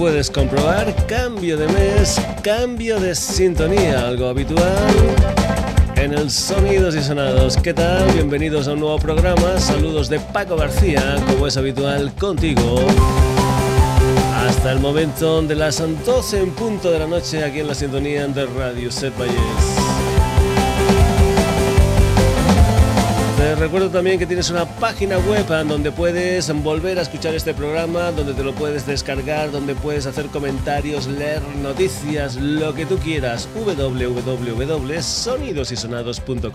puedes comprobar, cambio de mes, cambio de sintonía, algo habitual en el Sonidos y Sonados. ¿Qué tal? Bienvenidos a un nuevo programa. Saludos de Paco García, como es habitual, contigo. Hasta el momento de las 12 en punto de la noche aquí en la sintonía de Radio Set Valles. Te recuerdo también que tienes una página web donde puedes volver a escuchar este programa, donde te lo puedes descargar, donde puedes hacer comentarios, leer noticias, lo que tú quieras. www.sonidosysonados.com.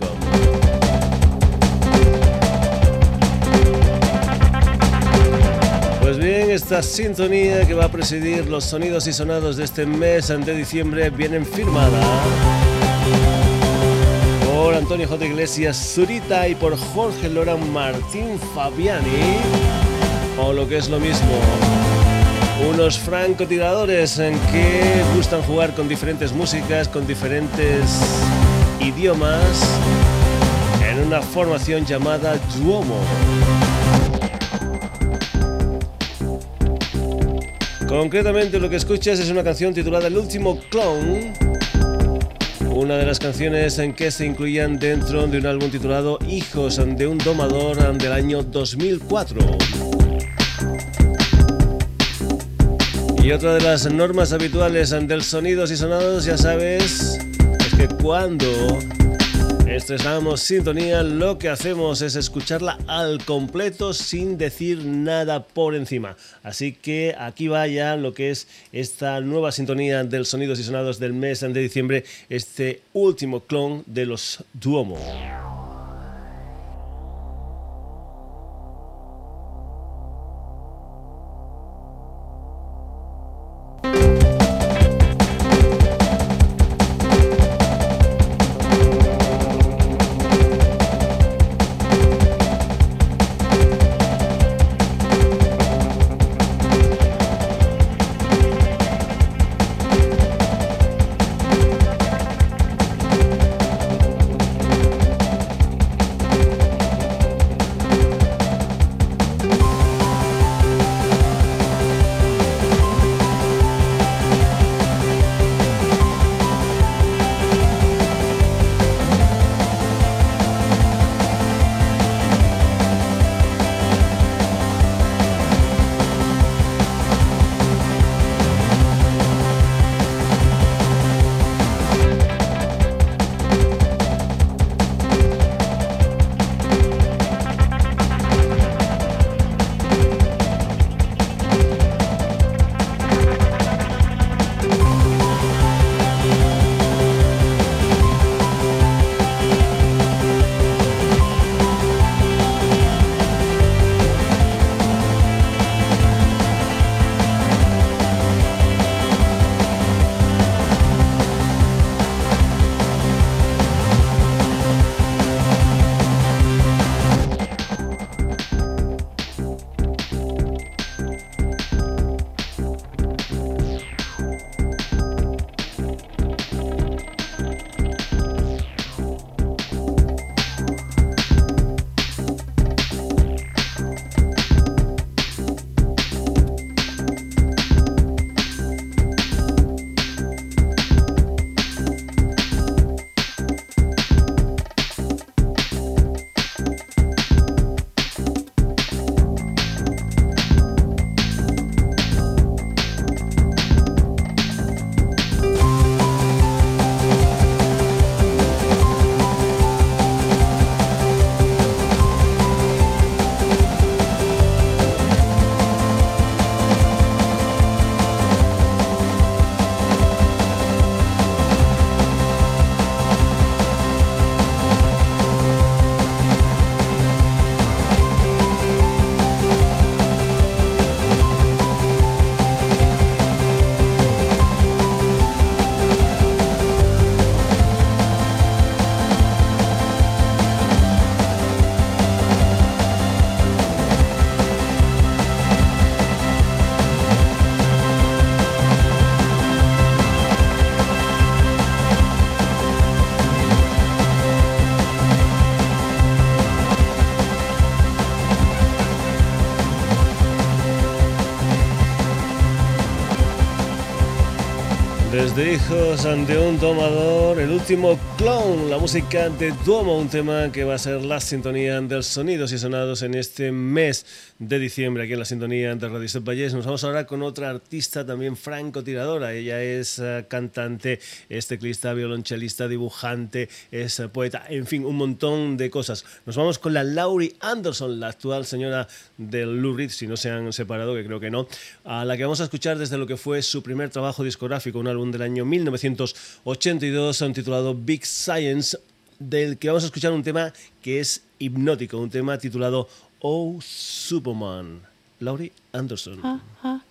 Pues bien, esta sintonía que va a presidir los sonidos y sonados de este mes de diciembre vienen firmada por Antonio J. Iglesias Zurita y por Jorge Lora Martín Fabiani, o lo que es lo mismo, unos francotiradores en que gustan jugar con diferentes músicas, con diferentes idiomas, en una formación llamada Duomo. Concretamente lo que escuchas es una canción titulada El último clone una de las canciones en que se incluían dentro de un álbum titulado Hijos de un domador del año 2004. Y otra de las normas habituales del sonidos y sonados, ya sabes, es que cuando estrenamos sintonía, lo que hacemos es escucharla al completo sin decir nada por encima. Así que aquí va ya lo que es esta nueva sintonía del sonidos y sonados del mes de diciembre, este último clon de los Duomo. De hijos de un domador, el último clon, la música de Duomo, un tema que va a ser la sintonía de los sonidos y sonados en este mes de diciembre aquí en la sintonía de Radio Step Nos vamos ahora con otra artista también francotiradora. Ella es uh, cantante, es teclista, violonchelista, dibujante, es uh, poeta, en fin, un montón de cosas. Nos vamos con la Laurie Anderson, la actual señora del Lou Reed, si no se han separado, que creo que no, a la que vamos a escuchar desde lo que fue su primer trabajo discográfico, un álbum del año 1982 titulado Big Science, del que vamos a escuchar un tema que es hipnótico, un tema titulado Oh Superman, Laurie Anderson. Oh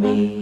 me,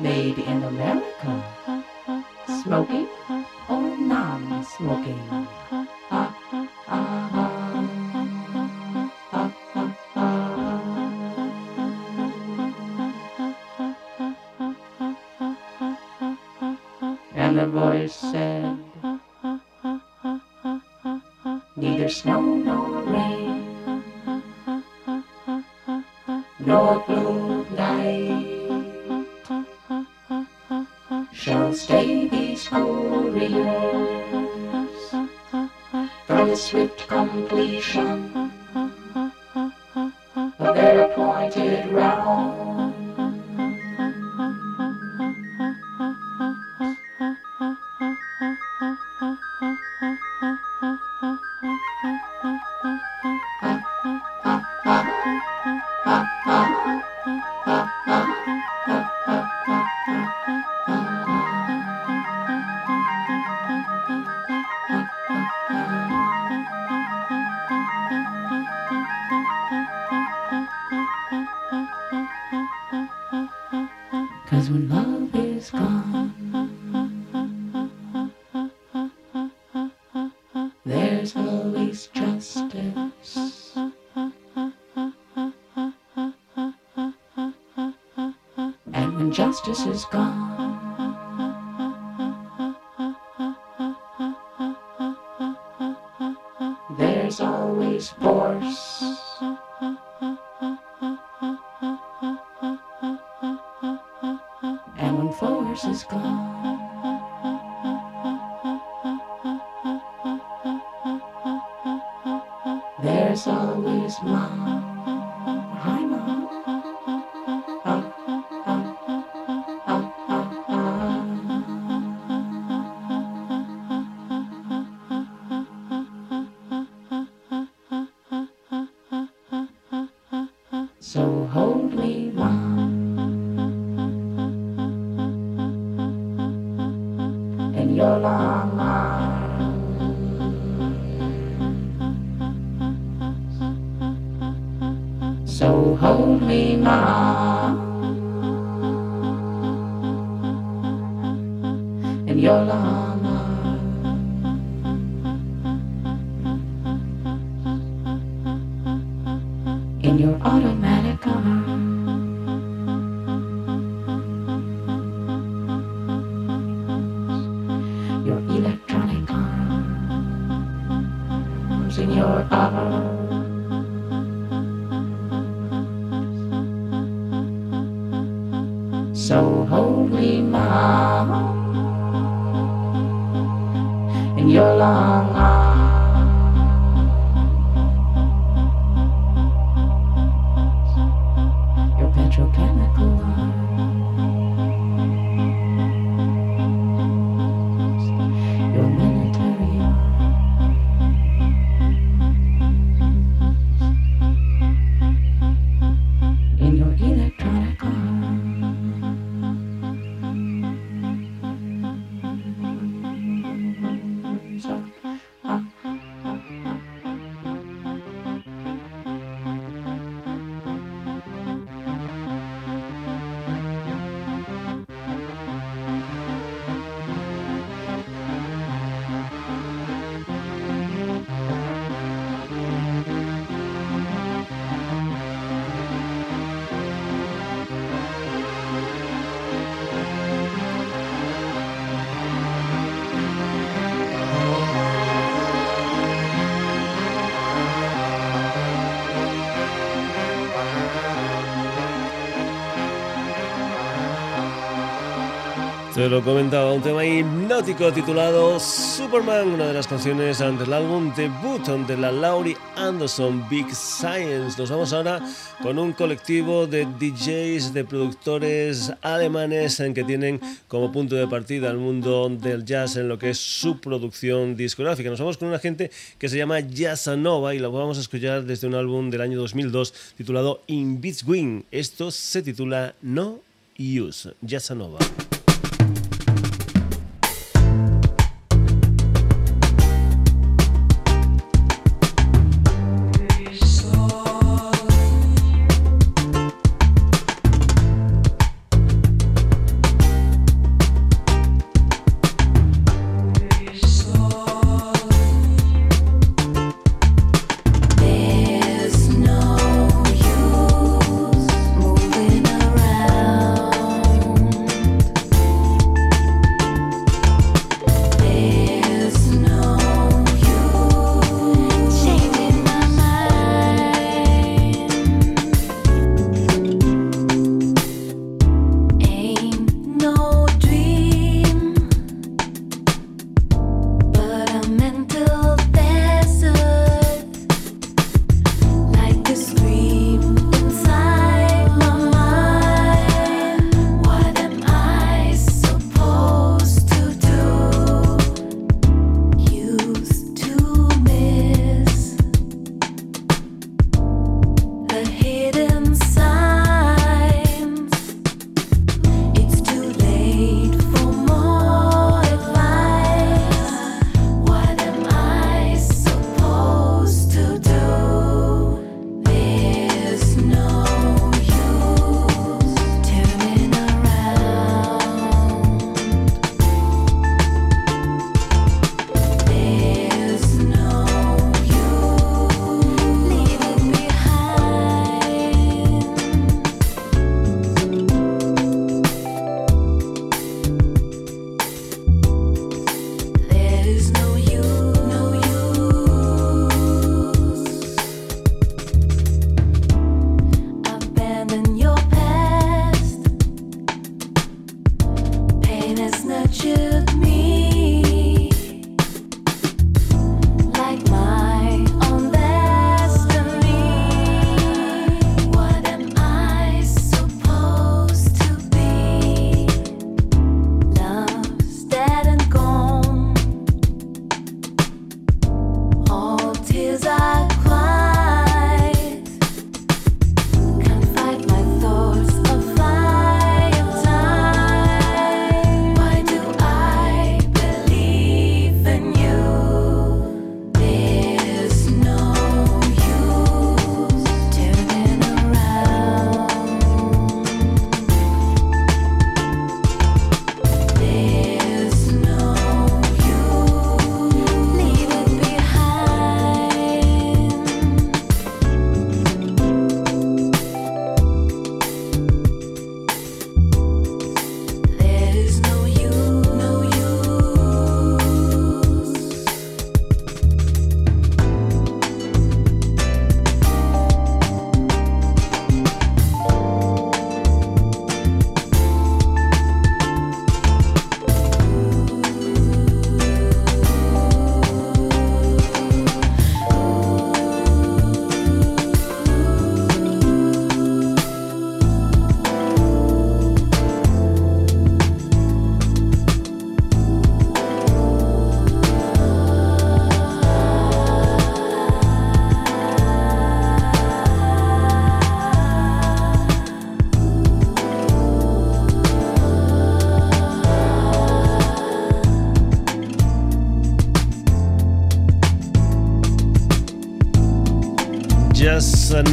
made in America, smoking or non-smoking. Te lo comentaba, un tema hipnótico titulado Superman, una de las canciones del álbum debut de la Laurie Anderson Big Science. Nos vamos ahora con un colectivo de DJs, de productores alemanes en que tienen como punto de partida el mundo del jazz en lo que es su producción discográfica. Nos vamos con una gente que se llama Jazzanova y lo vamos a escuchar desde un álbum del año 2002 titulado In Between. Esto se titula No Use, Jazzanova.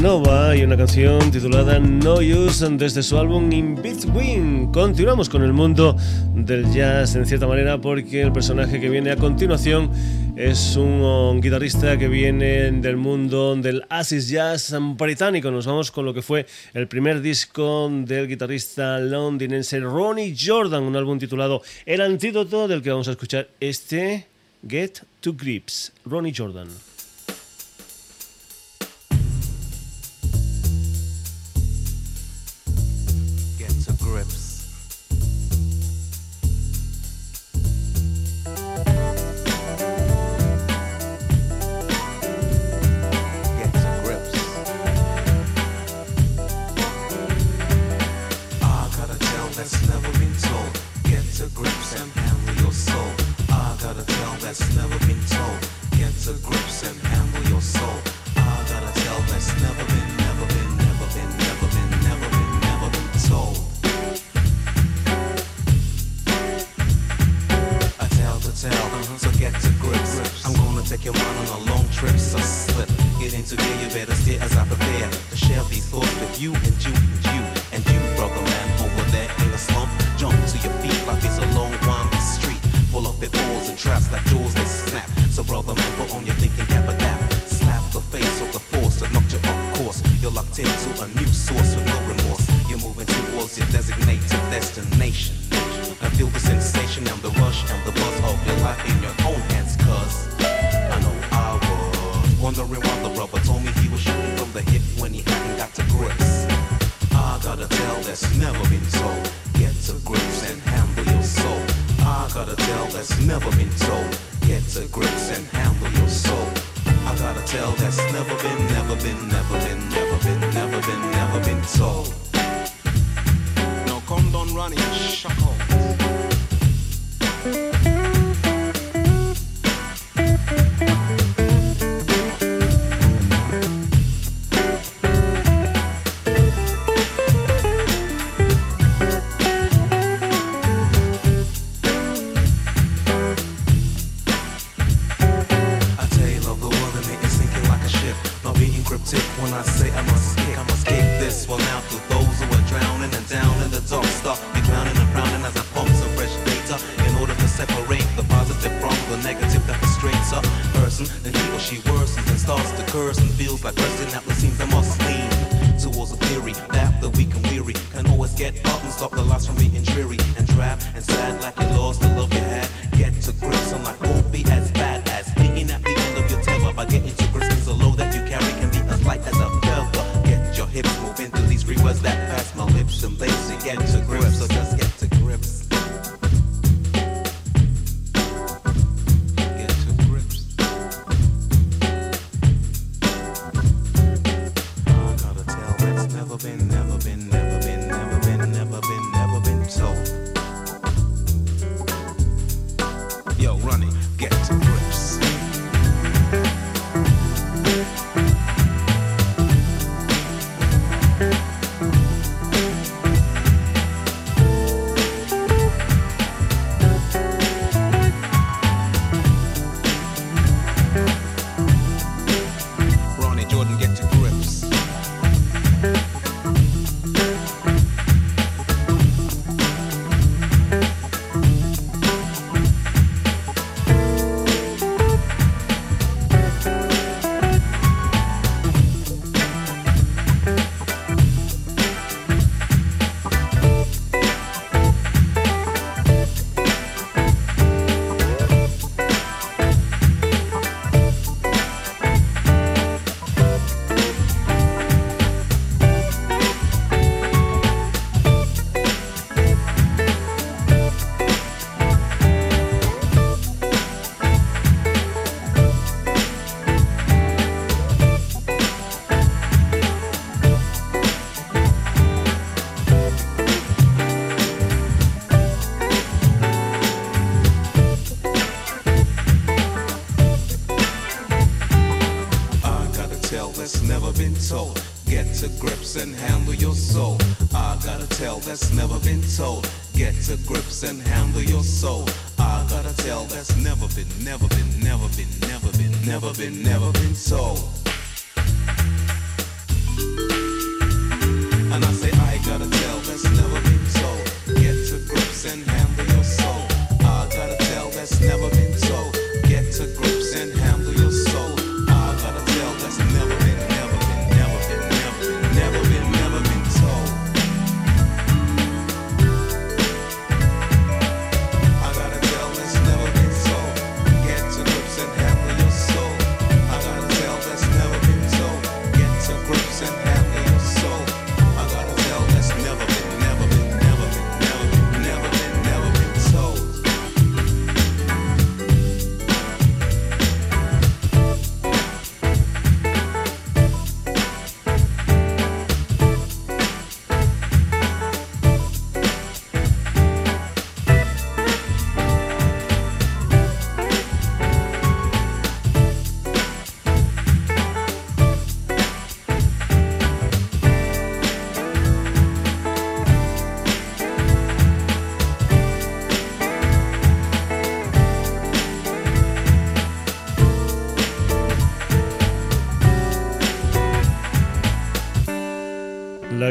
Nova y una canción titulada No Use desde su álbum In Between. Continuamos con el mundo del jazz en cierta manera porque el personaje que viene a continuación es un guitarrista que viene del mundo del acid jazz británico. Nos vamos con lo que fue el primer disco del guitarrista londinense Ronnie Jordan, un álbum titulado El Antídoto del que vamos a escuchar este Get to Grips. Ronnie Jordan. thought that you and you and you and you, brother man, over there in the slump. Jump to your feet like it's a long, winding street. Pull up their balls and traps like never been, never been, never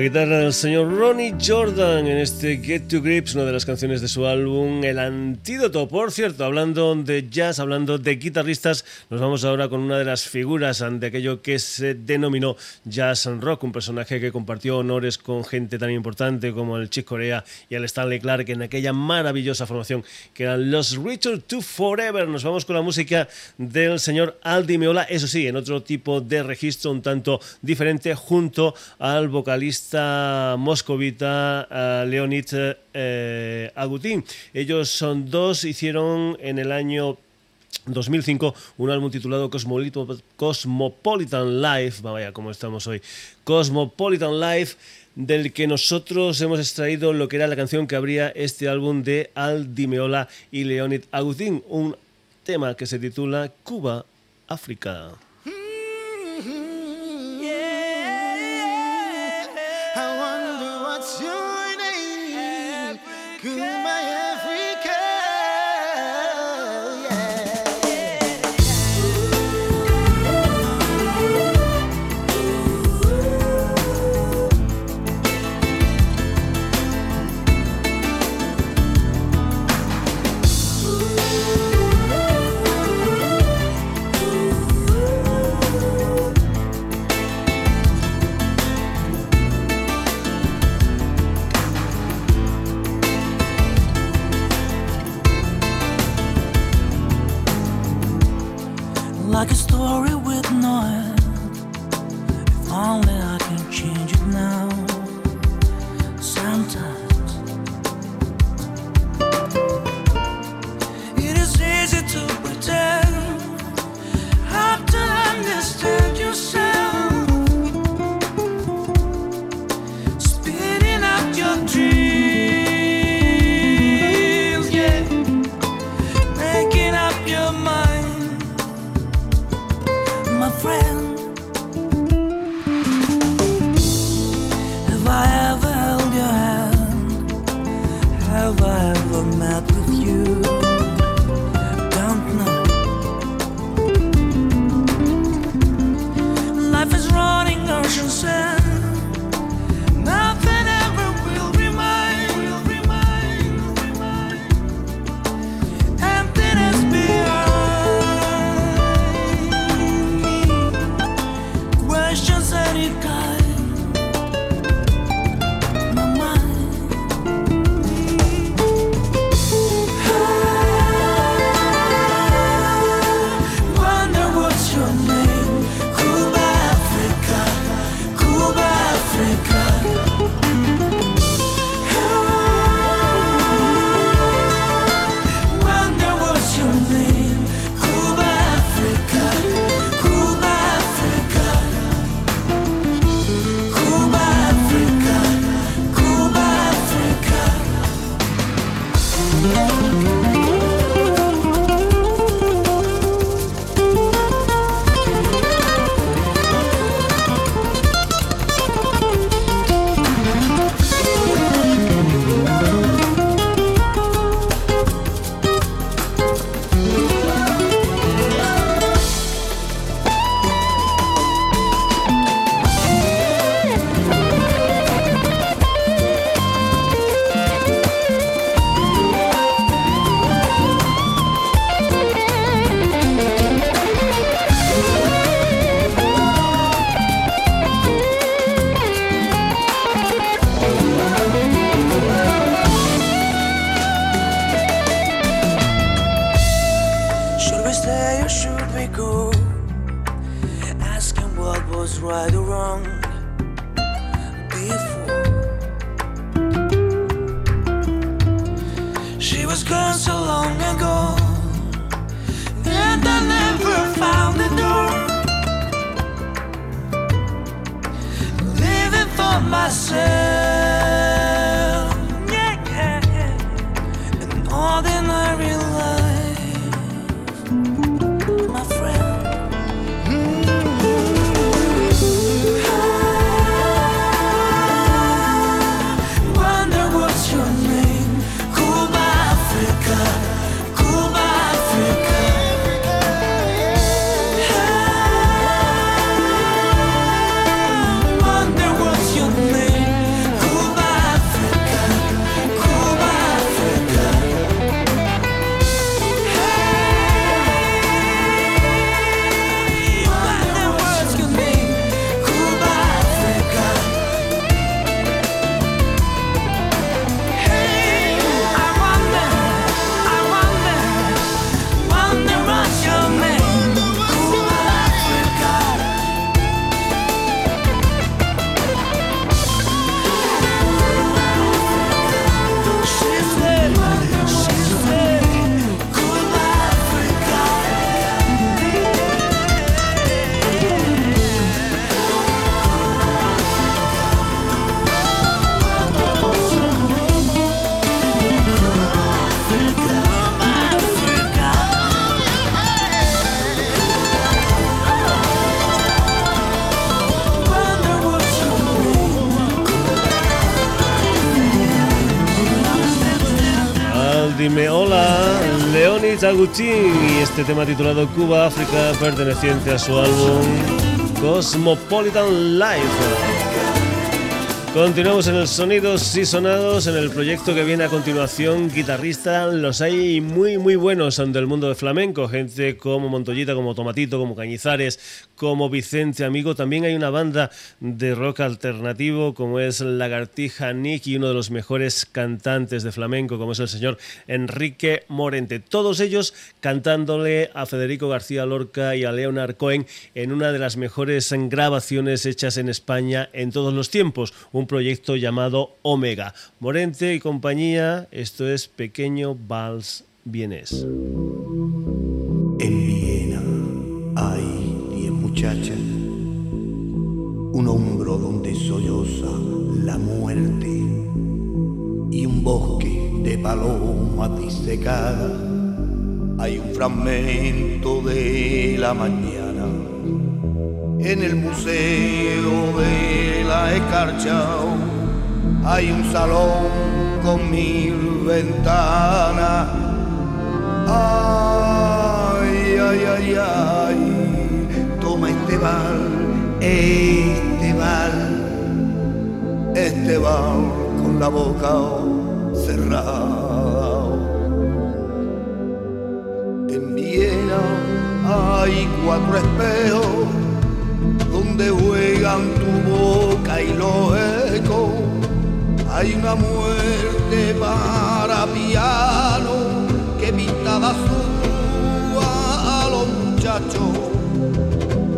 guitarra del señor Ronnie Jordan en este Get to Grips, una de las canciones de su álbum El Antídoto. Por cierto, hablando de jazz, hablando de guitarristas, nos vamos ahora con una de las figuras de aquello que se denominó jazz and rock, un personaje que compartió honores con gente tan importante como el Chick Corea y el Stanley Clark en aquella maravillosa formación que eran los Richard to Forever. Nos vamos con la música del señor Aldi Meola, eso sí, en otro tipo de registro un tanto diferente, junto al vocalista moscovita eh, Leonid eh, Agutin. Ellos son dos, hicieron en el año 2005 un álbum titulado Cosmopolitan Life, vaya como estamos hoy, Cosmopolitan Life, del que nosotros hemos extraído lo que era la canción que abría este álbum de Al Di Meola y Leonid Agutin, un tema que se titula Cuba, África. I Y este tema titulado Cuba África perteneciente a su álbum Cosmopolitan Life. Continuamos en el Sonidos y Sonados, en el proyecto que viene a continuación, guitarrista, los hay muy muy buenos del mundo del flamenco, gente como Montollita, como Tomatito, como Cañizares, como Vicente Amigo, también hay una banda de rock alternativo como es Lagartija Nick y uno de los mejores cantantes de flamenco como es el señor Enrique Morente, todos ellos cantándole a Federico García Lorca y a Leonard Cohen en una de las mejores grabaciones hechas en España en todos los tiempos, un proyecto llamado Omega. Morente y compañía, esto es Pequeño Vals Vienes. En Viena hay diez muchachas, un hombro donde solloza la muerte y un bosque de palomas disecadas. Hay un fragmento de la mañana en el museo de la escarcha. Hay un salón con mil ventanas Ay, ay, ay, ay, toma este bal, este bal, este bal con la boca cerrada. En Viena hay cuatro espejos juegan tu boca y los ecos. Hay una muerte para piano que pintada suba a los muchachos.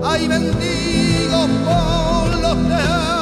Hay mendigos por los tejados,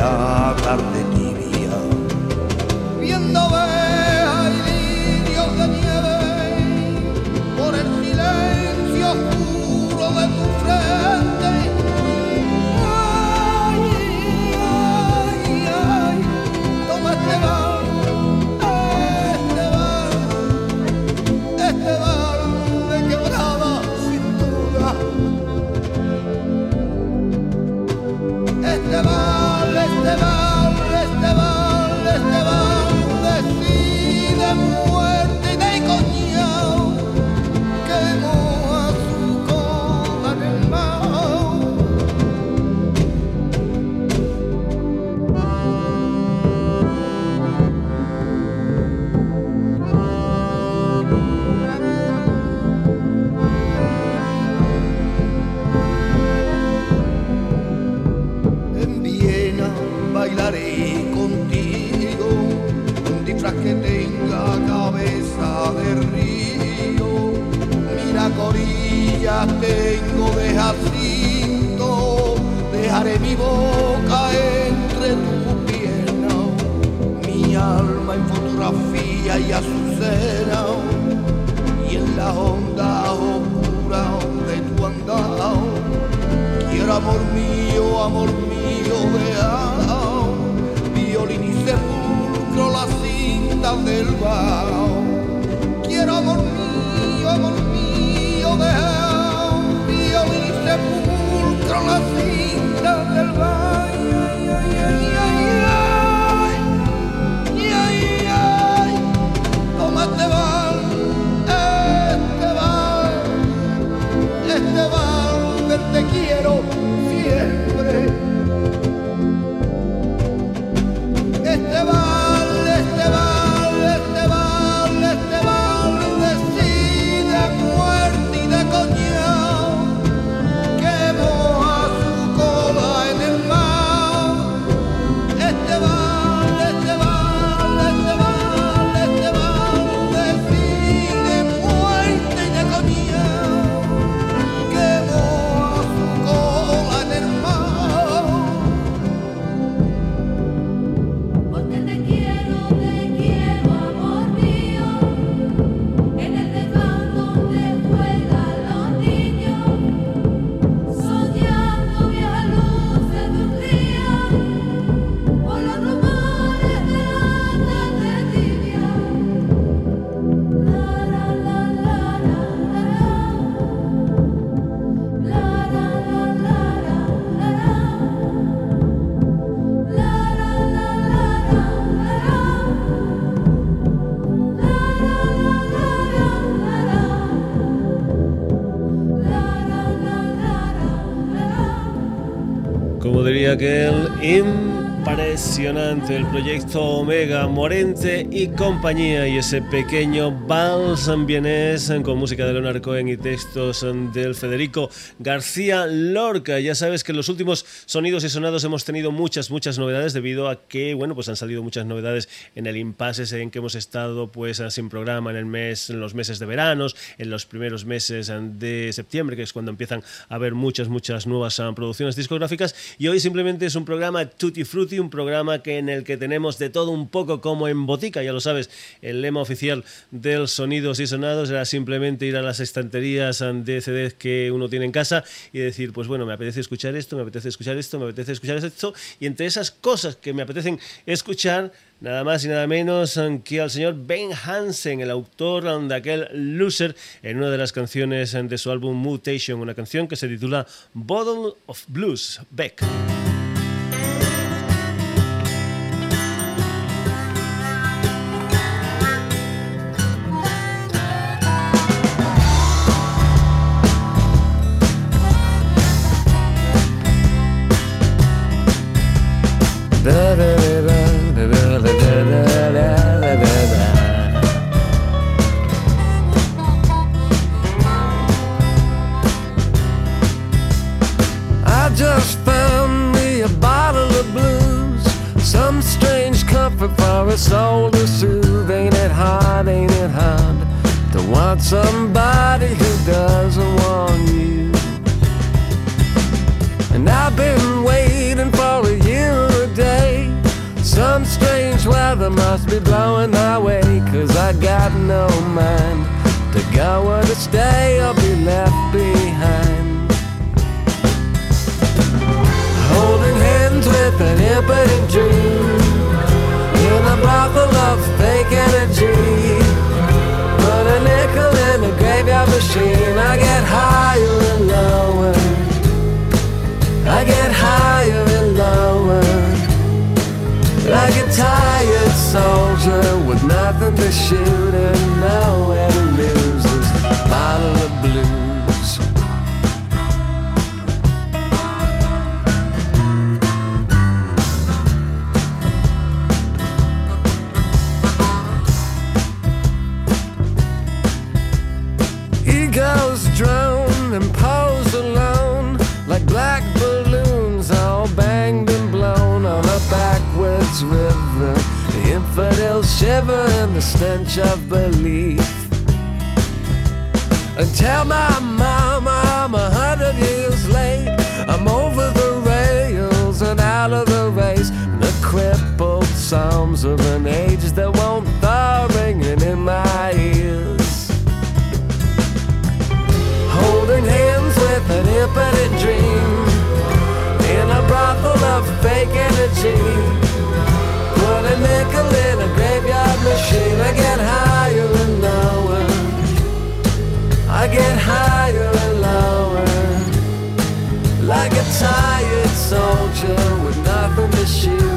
la tarde amor mío, amor mío, de violín y sepulcro la cinta del bajo. Quiero amor mío, amor mío, de violín y sepulcro la cinta del bajo. Ay, ay, in el proyecto Omega Morente y compañía y ese pequeño vals vienés con música de Leonard Cohen y textos del Federico García Lorca. Ya sabes que en los últimos sonidos y sonados hemos tenido muchas, muchas novedades debido a que, bueno, pues han salido muchas novedades en el impasse en que hemos estado pues sin programa en el mes, en los meses de veranos, en los primeros meses de septiembre, que es cuando empiezan a haber muchas, muchas nuevas ah, producciones discográficas. Y hoy simplemente es un programa Tutti Frutti, un programa que en el que tenemos de todo un poco como en botica, ya lo sabes, el lema oficial del Sonidos y Sonados era simplemente ir a las estanterías ah, de CDs que uno tiene en casa y decir, pues bueno, me apetece escuchar esto, me apetece escuchar esto, me apetece escuchar esto, y entre esas cosas que me apetecen escuchar, Nada más y nada menos um, que al señor Ben Hansen, el autor um, de aquel Loser, en una de las canciones um, de su álbum Mutation, una canción que se titula Bottle of Blues, Beck. but he'll shiver in the stench of belief. And tell my mama I'm a hundred years late. I'm over the rails and out of the race. And the crippled psalms of an age that won't stop ringing in my ears. Holding hands with an impotent dream in a brothel of fake energy. I get higher and lower. I get higher and lower. Like a tired soldier with nothing to shoot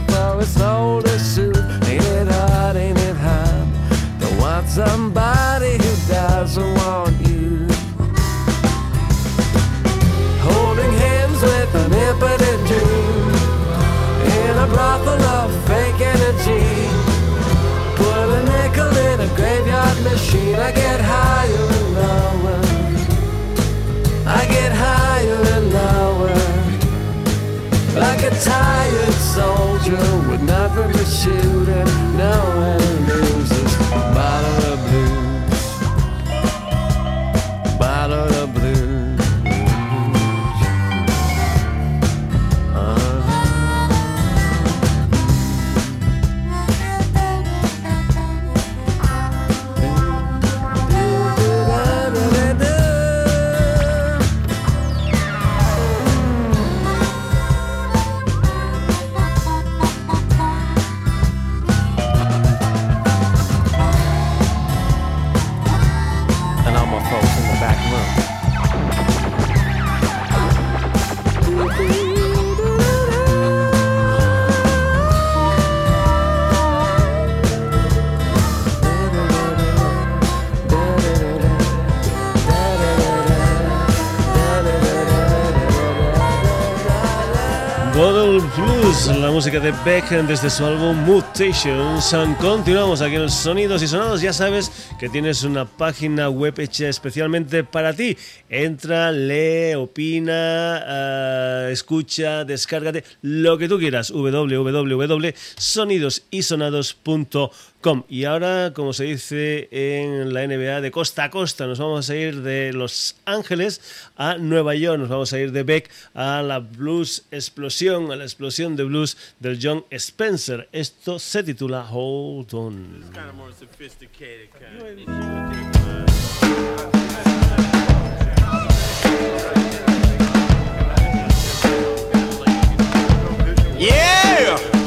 strange comfort for a soul to. Ain't it hard, ain't it hard? To want somebody who doesn't want you. Holding hands with an impotent dream. In a brothel of fake energy. Put a nickel in a graveyard machine. I get higher and lower. I get higher and lower. Like a tired soldier would never be shooting, knowing. Música de Beck desde su álbum Mutations. Continuamos aquí en Sonidos y Sonados. Ya sabes que tienes una página web hecha especialmente para ti. Entra, lee, opina, ah, escucha, descárgate, lo que tú quieras. www.sonidosysonados.com Y ahora, como se dice en la NBA, de costa a costa, nos vamos a ir de Los Ángeles a Nueva York, nos vamos a ir de Beck a la blues explosión, a la explosión de blues del John Spencer. Esto se titula Hold On. Yeah!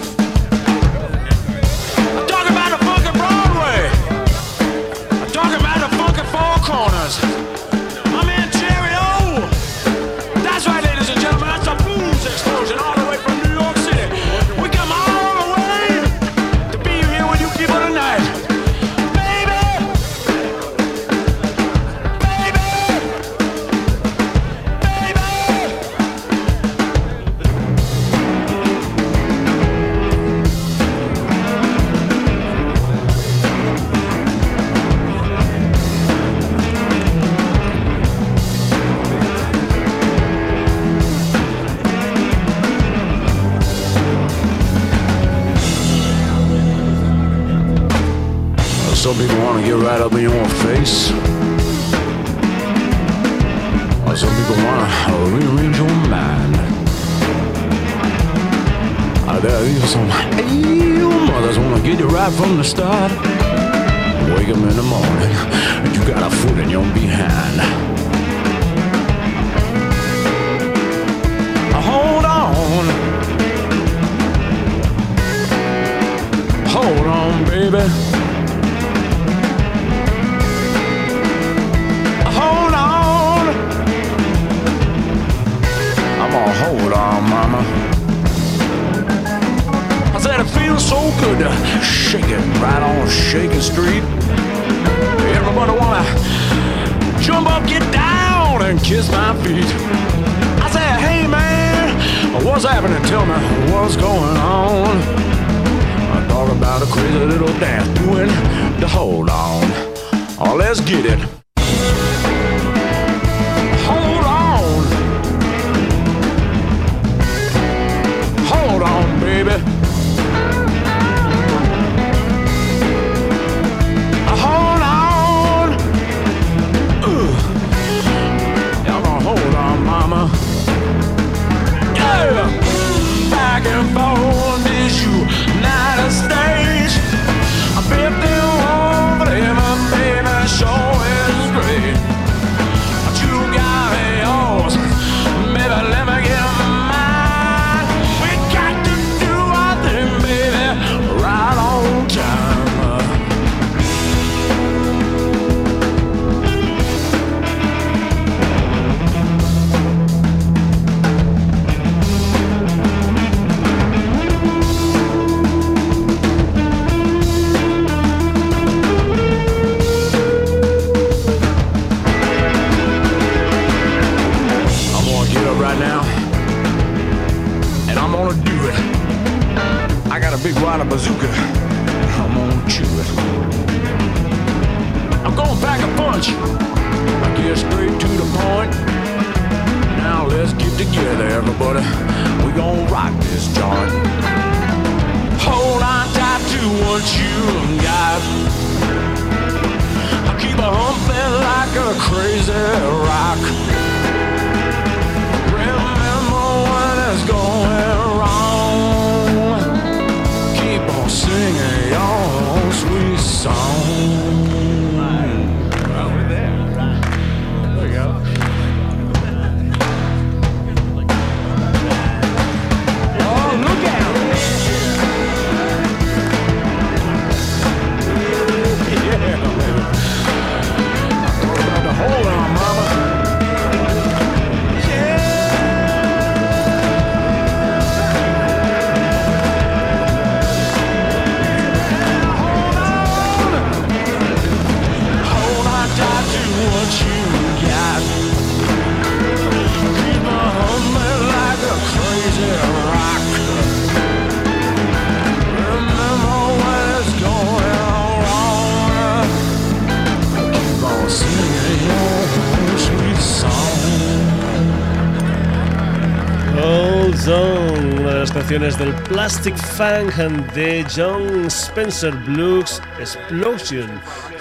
Zone, una de las canciones del Plastic Funk de John Spencer Blues Explosion.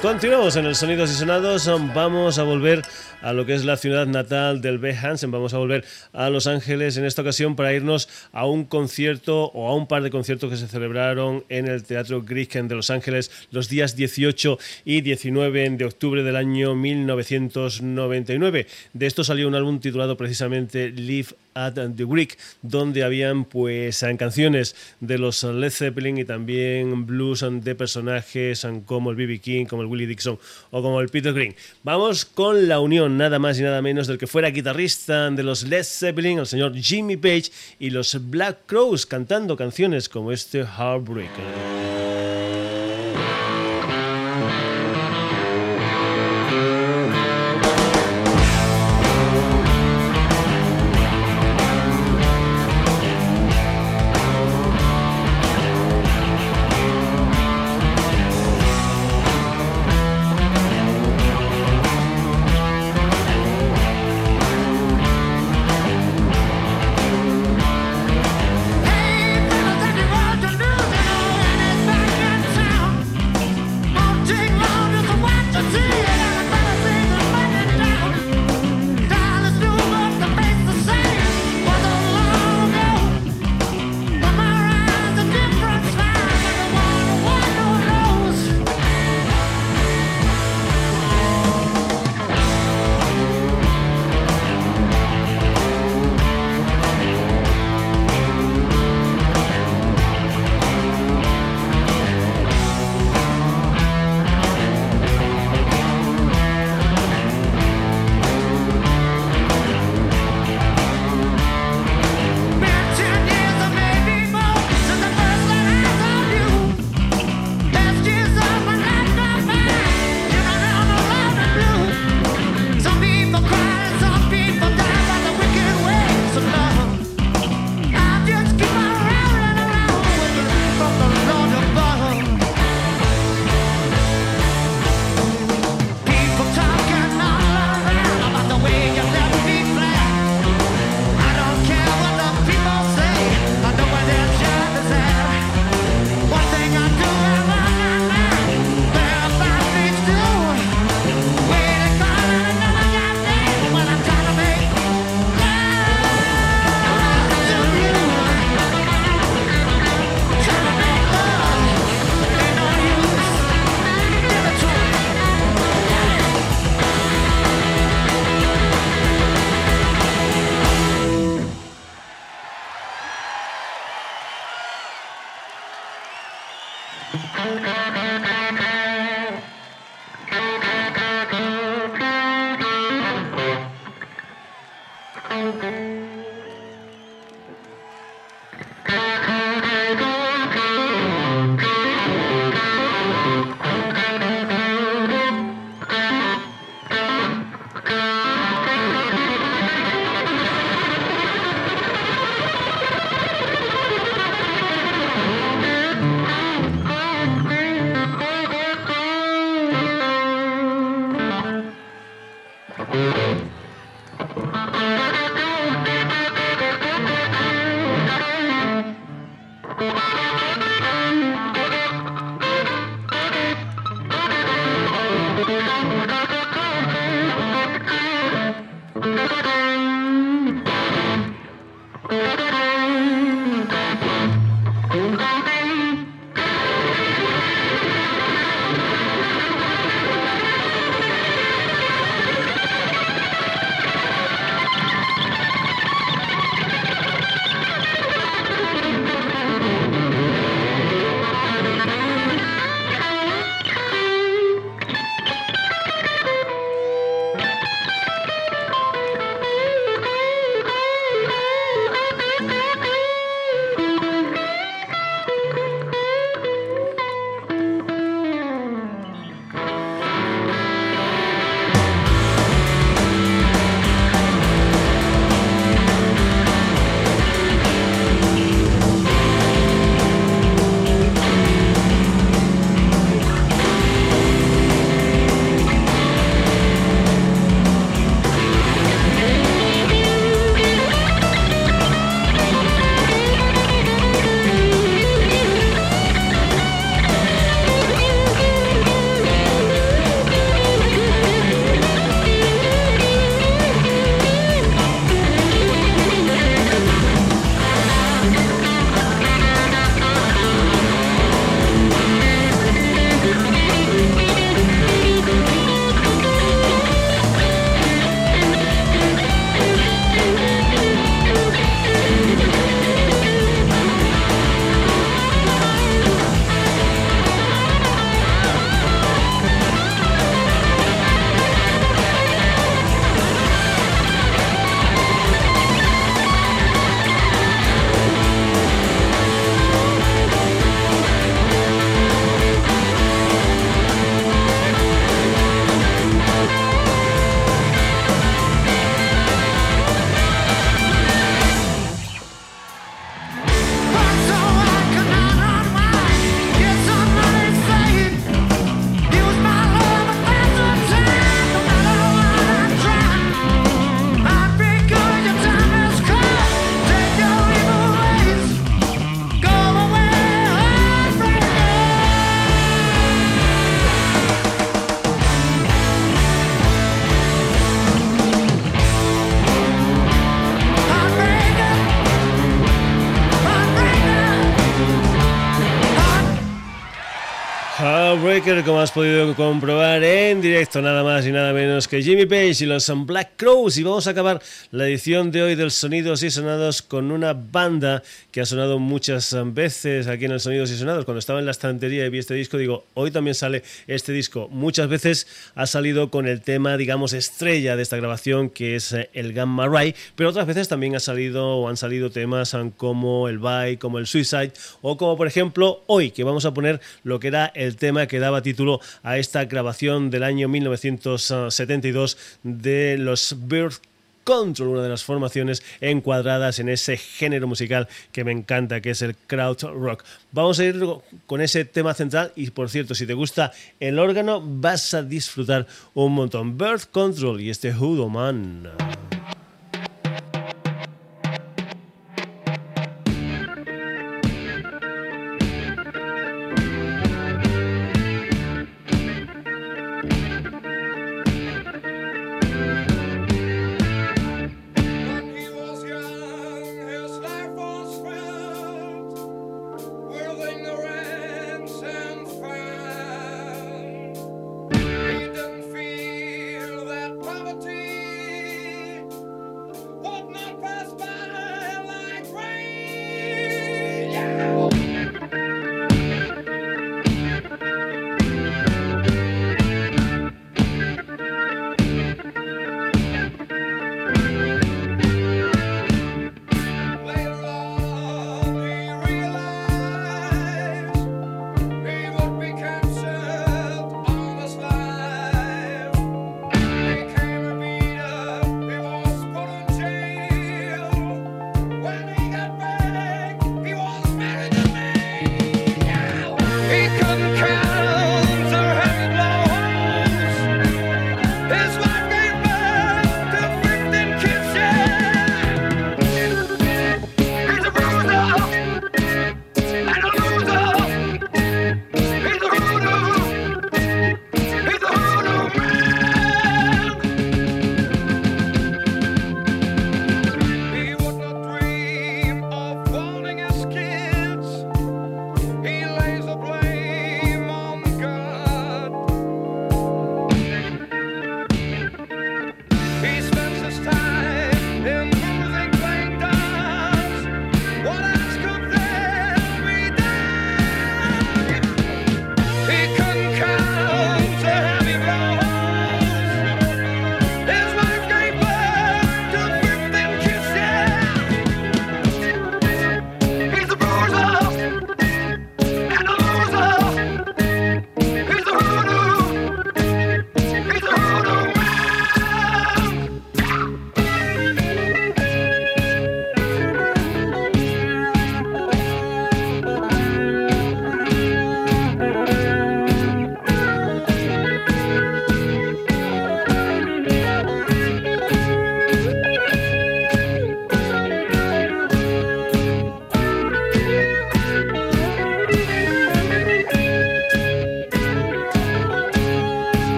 Continuamos en el Sonidos y Sonados, vamos a volver lo que es la ciudad natal del B. Hansen, vamos a volver a Los Ángeles en esta ocasión para irnos a un concierto o a un par de conciertos que se celebraron en el Teatro Grisken de Los Ángeles los días 18 y 19 de octubre del año 1999. De esto salió un álbum titulado precisamente Live at the Greek, donde habían pues canciones de los Led Zeppelin y también blues de personajes como el B.B. King, como el Willie Dixon o como el Peter Green. Vamos con la unión nada más y nada menos del que fuera guitarrista de los Led Zeppelin, el señor Jimmy Page, y los Black Crows cantando canciones como este Heartbreaker. Has podido comprobar en directo, nada más y nada menos que Jimmy Page y los Black Crows. Y vamos a acabar la edición de hoy del Sonidos y Sonados con una banda que ha sonado muchas veces aquí en el Sonidos y Sonados. Cuando estaba en la estantería y vi este disco, digo, hoy también sale este disco. Muchas veces ha salido con el tema, digamos, estrella de esta grabación, que es eh, el Gamma Ray, pero otras veces también ha salido o han salido temas ah, como el Bye, como el Suicide, o como por ejemplo hoy, que vamos a poner lo que era el tema que daba título a esta grabación del año 1972 de los Birth Control, una de las formaciones encuadradas en ese género musical que me encanta, que es el crowd rock. Vamos a ir con ese tema central y por cierto, si te gusta el órgano, vas a disfrutar un montón. Birth Control y este Judo Man.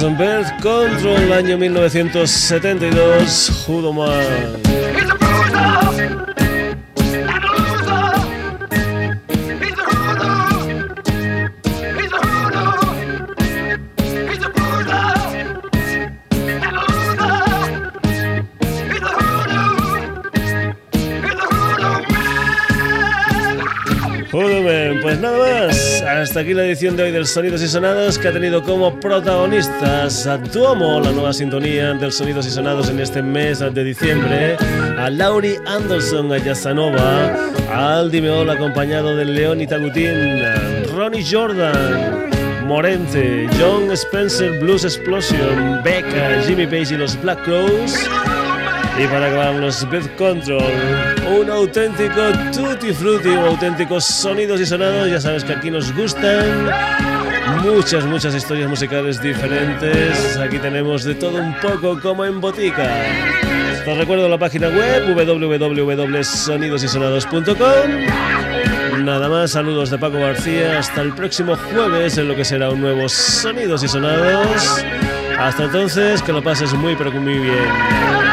Birth Control, año 1972, Judo Man. Hasta aquí la edición de hoy del Sonidos y Sonados que ha tenido como protagonistas a Duomo, la nueva sintonía del Sonidos y Sonados en este mes de diciembre, a Lauri Anderson, a Yasanova, a Aldi Meol acompañado de León Tagutín, a Ronnie Jordan. Morente, John Spencer, Blues Explosion, Becca, Jimmy Page y los Black Crows. Y para acabar los Birth Control, un auténtico tutti frutti, un auténtico sonidos y sonados. Ya sabes que aquí nos gustan muchas, muchas historias musicales diferentes. Aquí tenemos de todo un poco como en botica. Os recuerdo la página web www.sonidosysonados.com. Nada más, saludos de Paco García. Hasta el próximo jueves en lo que será un nuevo Sonidos y Sonados. Hasta entonces, que lo pases muy pero muy bien.